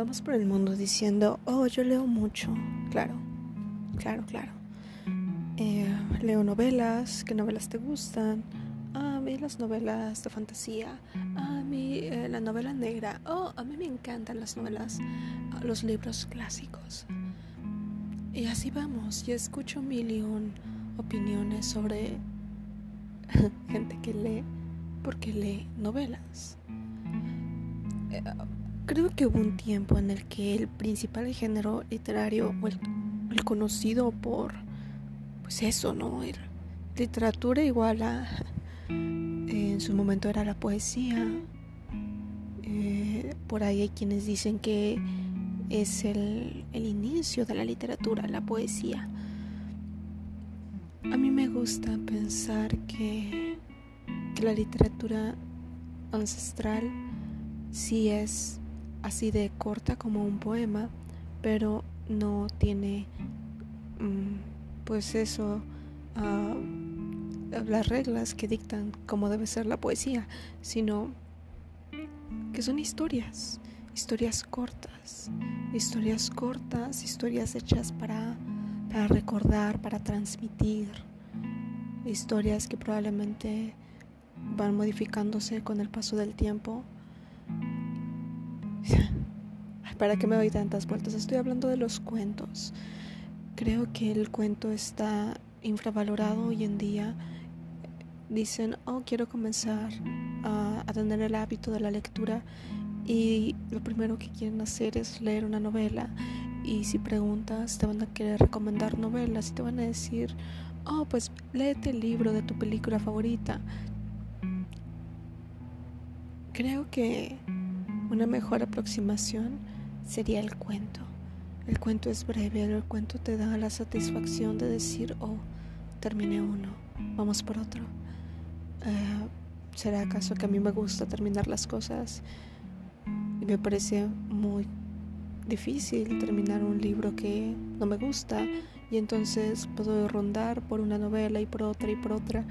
vamos por el mundo diciendo, oh, yo leo mucho. Claro, claro, claro. Eh, leo novelas, ¿qué novelas te gustan? Ah, a mí las novelas de fantasía. Ah, a mí eh, la novela negra. Oh, a mí me encantan las novelas, los libros clásicos. Y así vamos. Y escucho mil y un opiniones sobre gente que lee porque lee novelas. Eh, creo que hubo un tiempo en el que el principal género literario, o el, conocido por, pues eso, ¿no? Era literatura igual a, en su momento era la poesía. Eh, por ahí hay quienes dicen que es el, el inicio de la literatura, la poesía. A mí me gusta pensar que, que la literatura ancestral sí es así de corta como un poema, pero no tiene mm, pues eso, uh, las reglas que dictan cómo debe ser la poesía, sino que son historias, historias cortas, historias cortas, historias hechas para, para recordar, para transmitir, historias que probablemente van modificándose con el paso del tiempo ¿Para qué me doy tantas vueltas? Estoy hablando de los cuentos. Creo que el cuento está infravalorado hoy en día. Dicen, oh, quiero comenzar a, tener el hábito de la lectura y lo primero que quieren hacer es leer una novela. Y si preguntas, te van a querer recomendar novelas y te van a decir, oh, pues léete el libro de tu película favorita. Creo que una mejor aproximación sería el cuento. El cuento es breve, el cuento te da la satisfacción de decir, oh, terminé uno, vamos por otro. Eh, ¿Será acaso que a mí me gusta terminar las cosas? Y me parece muy difícil terminar un libro que no me gusta y entonces puedo rondar por una novela y por otra y por otra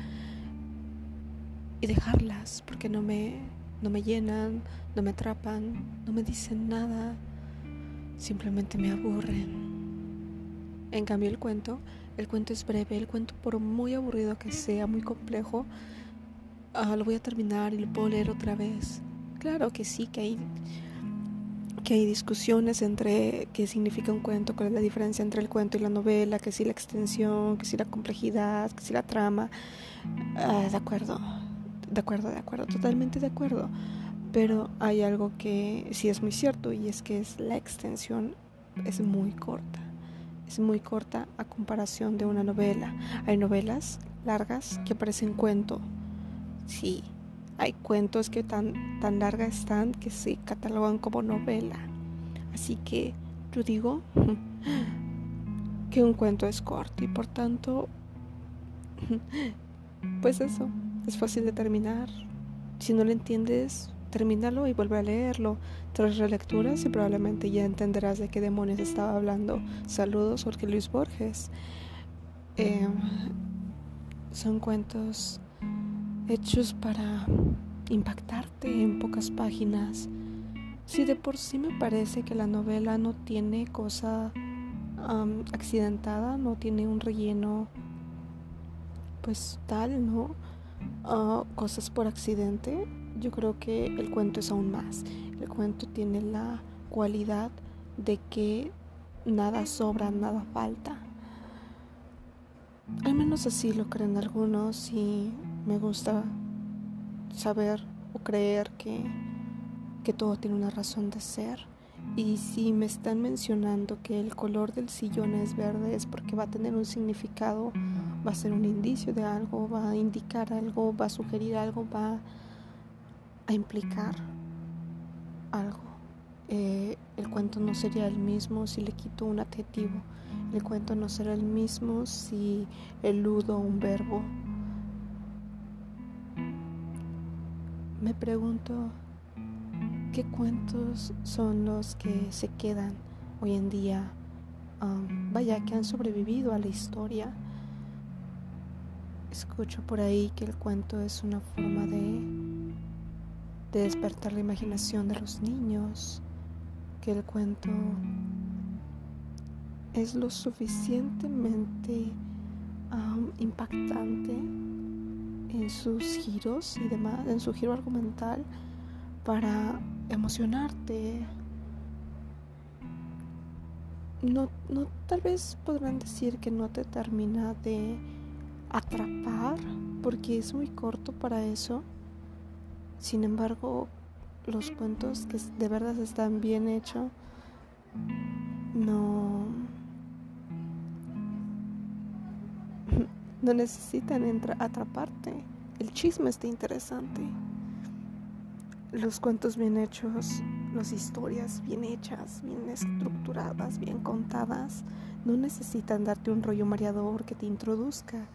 y dejarlas porque no me no me llenan, no me atrapan, no me dicen nada, simplemente me aburren. En cambio el cuento, el cuento es breve, el cuento por muy aburrido que sea, muy complejo, ah, lo voy a terminar y lo puedo leer otra vez. Claro que sí, que hay, que hay discusiones entre qué significa un cuento, cuál es la diferencia entre el cuento y la novela, que si la extensión, que si la complejidad, que si la trama. Ah, de acuerdo, de acuerdo, de acuerdo, totalmente de acuerdo. Pero hay algo que sí es muy cierto y es que es la extensión es muy corta. Es muy corta a comparación de una novela. Hay novelas largas que parecen cuento. Sí, hay cuentos que tan, tan largas están que se catalogan como novela. Así que yo digo que un cuento es corto y por tanto, pues eso. Es fácil de terminar. Si no lo entiendes, termínalo y vuelve a leerlo. Tres relecturas y probablemente ya entenderás de qué demonios estaba hablando. Saludos, Jorge Luis Borges. Em, son cuentos hechos para impactarte en pocas páginas. Si de por sí me parece que la novela no tiene cosa accidentada, no tiene un relleno pues tal, ¿no? Cosas por accidente, yo creo que el cuento es aún más. El cuento tiene la cualidad de que nada sobra, nada falta. Al menos así lo creen algunos y me gusta saber o creer que, que todo tiene una razón de ser. Y si me están mencionando que el color del sillón es verde es porque va a tener un significado va a ser un indicio de algo, va a indicar algo, va a sugerir algo, va a implicar algo. Eh, el cuento no sería el mismo si le quito un adjetivo. El cuento no será el mismo si eludo un verbo. Me pregunto qué cuentos son los que se quedan hoy en día, um, vaya, que han sobrevivido a la historia Escucho por ahí que el cuento es una forma de, de despertar la imaginación de los niños, que el cuento es lo suficientemente impactante en sus giros y demás, en su giro argumental para emocionarte. No, no, tal vez podrán decir que no te termina de atrapar porque es muy corto para eso. Sin embargo, los cuentos que de verdad están bien hechos no no necesitan atraparte. El chisme está interesante. Los cuentos bien hechos, las historias bien hechas, bien estructuradas, bien contadas, no necesitan darte un rollo mareador que te introduzca,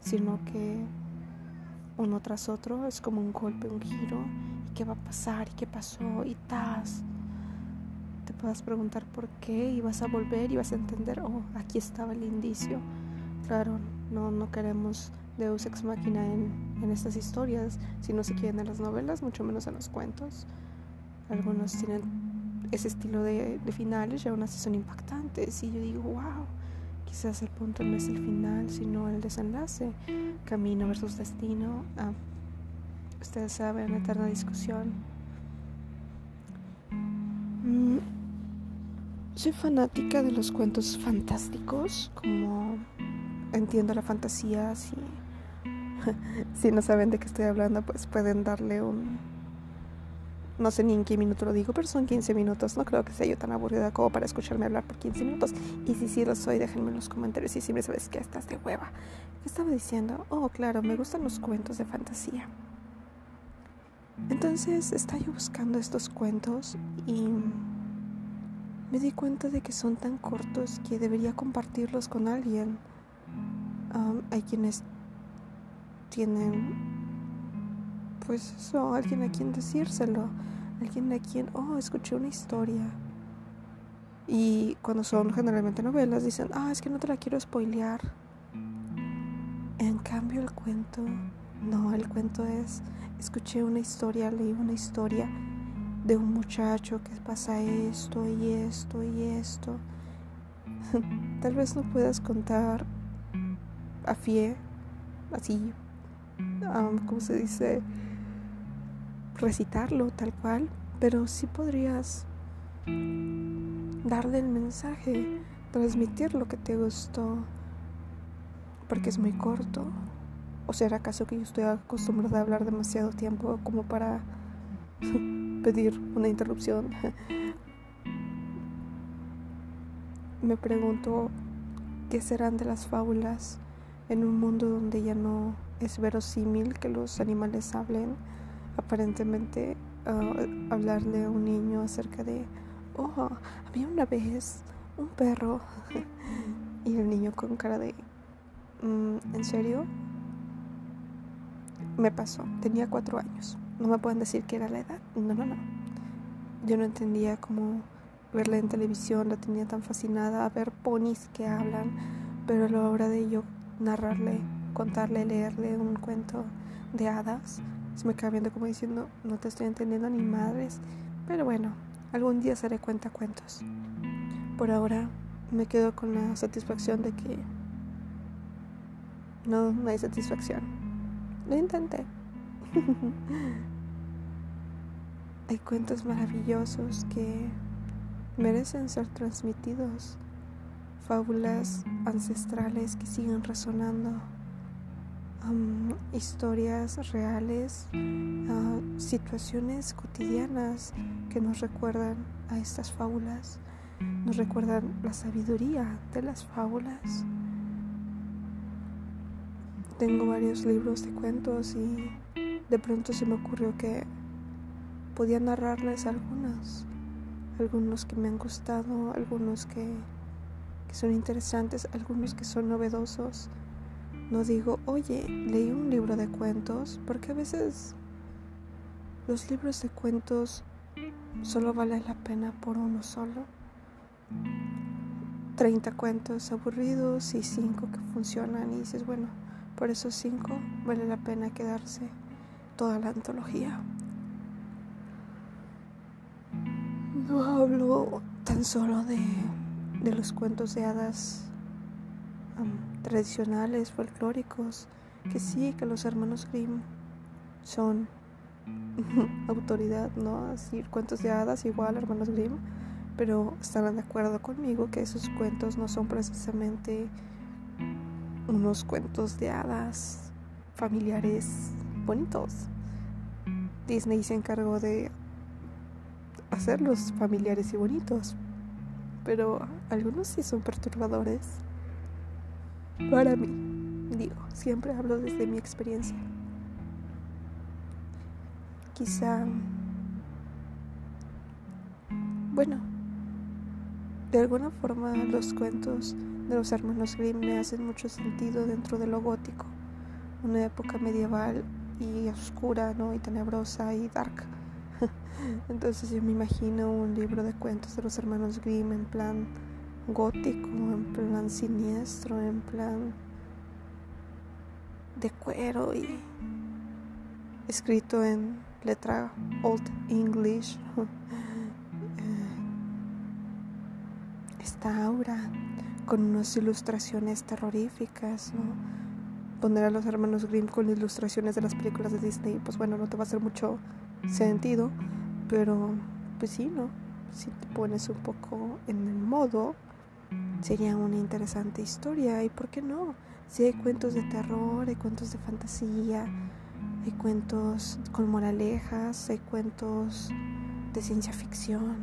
sino que uno tras otro es como un golpe, un giro, y qué va a pasar, y qué pasó, y tas. Te puedas preguntar por qué, y vas a volver y vas a entender, oh, aquí estaba el indicio. Claro, no, no queremos Deus ex machina en, en estas historias, si no se quieren en las novelas, mucho menos en los cuentos. Algunos tienen ese estilo de, de finales y aún así son impactantes. Y yo digo, wow, quizás el punto no es el final, sino el desenlace. Camino versus destino. Ah, ustedes saben, eterna discusión. Mm, soy fanática de los cuentos fantásticos, como entiendo la fantasía, si, si no saben de qué estoy hablando, pues pueden darle un... No sé ni en qué minuto lo digo, pero son 15 minutos. No creo que sea yo tan aburrida como para escucharme hablar por 15 minutos. Y si sí lo soy, déjenme en los comentarios si siempre sabes que estás de hueva. ¿Qué estaba diciendo? Oh, claro, me gustan los cuentos de fantasía. Entonces estaba yo buscando estos cuentos y me di cuenta de que son tan cortos que debería compartirlos con alguien hay quienes tienen, pues eso, alguien a quien decírselo, alguien a quien, oh, escuché una historia. Y cuando son generalmente novelas, dicen, ah, es que no te la quiero spoilear. En cambio, el cuento, no, el cuento es, escuché una historia, leí una historia de un muchacho que pasa esto y esto y esto. Tal vez no puedas contar a fie, así, como se dice? Recitarlo tal cual, pero sí podrías darle el mensaje, transmitir lo que te gustó, porque es muy corto. ¿O será acaso que yo estoy acostumbrada a hablar demasiado tiempo como para pedir una interrupción? Me pregunto qué serán de las fábulas en un mundo donde ya no es verosímil que los animales hablen, aparentemente uh, hablarle a un niño acerca de, oh, había una vez un perro y el niño con cara de, mm, ¿en serio? Me pasó, tenía cuatro años, no me pueden decir que era la edad, no, no, no. Yo no entendía cómo verla en televisión, la tenía tan fascinada a ver ponis que hablan, pero a la hora de yo narrarle, contarle, leerle un cuento de hadas. Se me queda viendo como diciendo, no te estoy entendiendo ni madres. Pero bueno, algún día seré cuenta cuentos. Por ahora me quedo con la satisfacción de que no, no hay satisfacción. Lo intenté. hay cuentos maravillosos que merecen ser transmitidos fábulas ancestrales que siguen resonando, historias reales, ah, situaciones cotidianas que nos recuerdan a estas fábulas, nos recuerdan la sabiduría de las fábulas. Tengo varios libros de cuentos y de pronto se me ocurrió que podía narrarles algunos, algunos que me han gustado, algunos que que son interesantes, algunos que son novedosos. No digo, oye, leí un libro de cuentos, porque a veces los libros de cuentos solo valen la pena por uno solo. 30 cuentos aburridos y 5 que funcionan y dices, bueno, por esos 5 vale la pena quedarse toda la antología. no hablo tan solo de, de los cuentos de hadas tradicionales, folclóricos, que sí, que los hermanos Grimm son autoridad, ¿no? Así, cuentos de hadas igual, hermanos Grimm, pero estarán de acuerdo conmigo que esos cuentos no son precisamente unos cuentos de hadas familiares bonitos. Disney se encargó de hacerlos familiares y bonitos, pero algunos sí son perturbadores. Para mí, digo, siempre hablo desde mi experiencia. Quizá, bueno, de alguna forma los cuentos de los hermanos Grimm me hacen mucho sentido dentro de lo gótico, una época medieval y oscura, ¿no? Y tenebrosa y dark. Entonces yo me imagino un libro de cuentos de los hermanos Grimm en plan gótico, en plan siniestro, en plan de cuero y escrito en letra Old English. Esta aura con unas ilustraciones terroríficas, ¿no? Poner a los hermanos Grimm con ilustraciones de las películas de Disney, pues bueno, no te va a hacer mucho sentido, pero pues sí, ¿no? Si te pones un poco en el modo, sería una interesante historia. ¿Y por qué no? Si hay cuentos de terror, hay cuentos de fantasía, hay cuentos con moralejas, hay cuentos de ciencia ficción.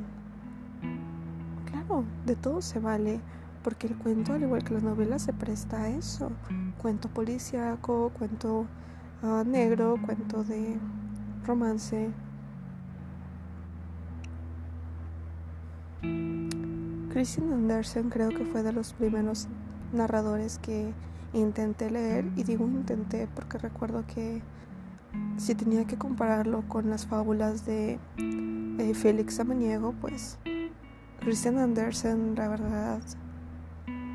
Claro, de todo se vale, porque el cuento, al igual que las novelas, se presta a eso. Cuento policíaco, cuento ah, negro, cuento de romance. Christian Andersen creo que fue de los primeros narradores que intenté leer y digo intenté porque recuerdo que si tenía que compararlo con las fábulas de eh, Félix Samaniego, pues Christian Andersen, la verdad,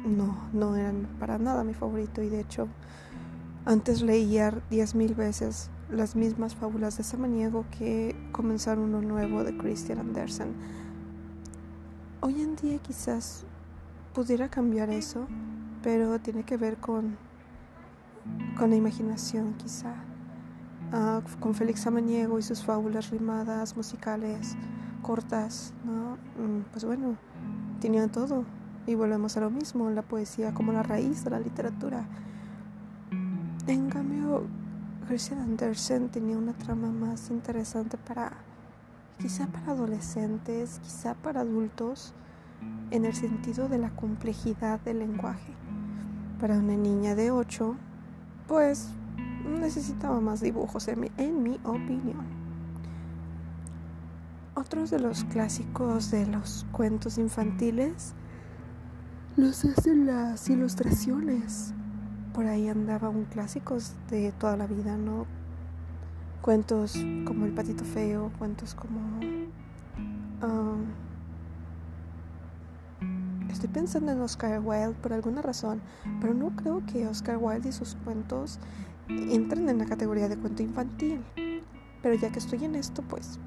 no, no eran para nada mi favorito y de hecho antes leía diez mil veces las mismas fábulas de Samaniego que comenzar uno nuevo de Christian Andersen. Hoy en día quizás pudiera cambiar eso, pero tiene que ver con, con la imaginación quizá. Ah, con Félix Samaniego y sus fábulas rimadas, musicales, cortas, ¿no? Mm, pues bueno, tenía todo. Y volvemos a lo mismo, la poesía como la raíz de la literatura. En cambio, Christian Andersen tenía una trama más interesante para quizá para adolescentes, quizá para adultos, en el sentido de la complejidad del lenguaje. Para una niña de 8, pues necesitaba más dibujos, en mi, en mi opinión. Otros de los clásicos de los cuentos infantiles los hacen las ilustraciones. Por ahí andaba un clásico de toda la vida, ¿no? Cuentos como El patito feo, cuentos como... Um, estoy pensando en Oscar Wilde por alguna razón, pero no creo que Oscar Wilde y sus cuentos entren en la categoría de cuento infantil. Pero ya que estoy en esto, pues...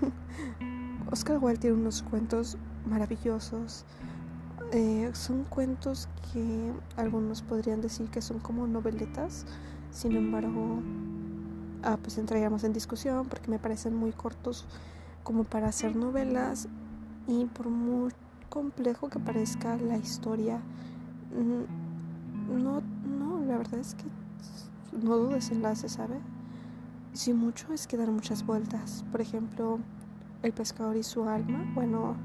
Oscar Wilde tiene unos cuentos maravillosos. Eh, son cuentos que algunos podrían decir que son como noveletas. Sin embargo, ah, pues entraríamos en discusión porque me parecen muy cortos como para hacer novelas y por muy complejo que parezca la historia, mm, no, no, la verdad es que no dudo desenlace, ¿sabe? Si mucho es que dar muchas vueltas. Por ejemplo, El pescador y su alma, bueno,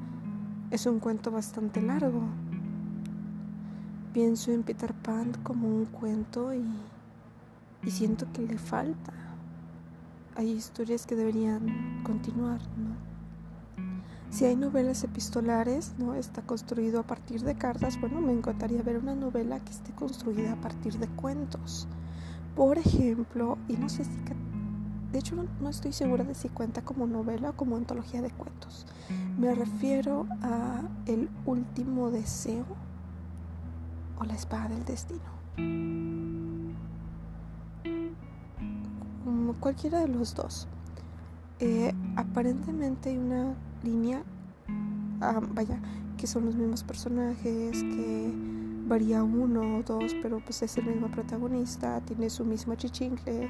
es un cuento bastante largo. Pienso en Peter Pan como un cuento y siento que le falta. Hay historias que deberían continuar, ¿no? Si hay novelas epistolares, ¿no? Está construido a partir de cartas, bueno, me encantaría ver una novela que esté construida a partir de cuentos. Por ejemplo, y no sé si de hecho no, no, estoy segura de si cuenta como novela o como antología de cuentos. Me refiero a El último deseo o La espada del destino. Cualquiera de los dos. Eh, aparentemente hay una línea ah, vaya, que son los mismos personajes, que varía uno o dos, pero pues es el mismo protagonista, tiene su mismo chichincle,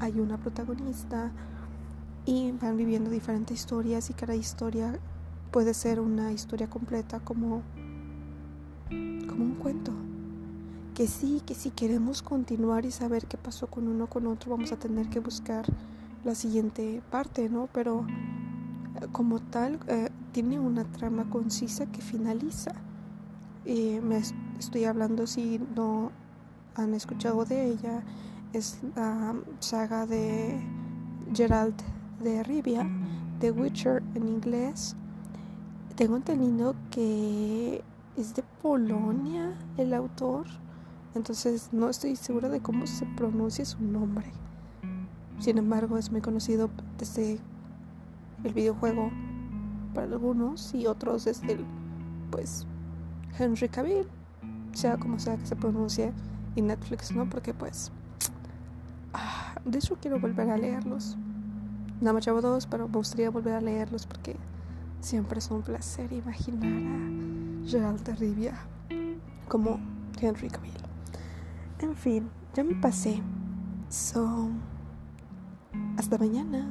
hay una protagonista y van viviendo diferentes historias y cada historia puede ser una historia completa como, como un cuento. Que sí, que si queremos continuar y saber qué pasó con uno con otro, vamos a tener que buscar la siguiente parte, ¿no? Pero eh, como tal, eh, tiene una trama concisa que finaliza. Y me estoy hablando si no han escuchado de ella, es la saga de Gerald de Rivia, The Witcher en inglés. Tengo entendido que es de Polonia el autor, entonces no estoy segura de cómo se pronuncia su nombre. Sin embargo, es muy conocido desde el videojuego para algunos y otros desde el, pues, Henry Cavill, sea como sea que se pronuncie, y Netflix, ¿no? Porque pues, ah, de hecho quiero volver a leerlos. Nada más llevo dos, pero me gustaría volver a leerlos porque siempre es un placer imaginar a Gerald de Rivia como Henry Cavill. En fin, ya me pasé. So, hasta mañana.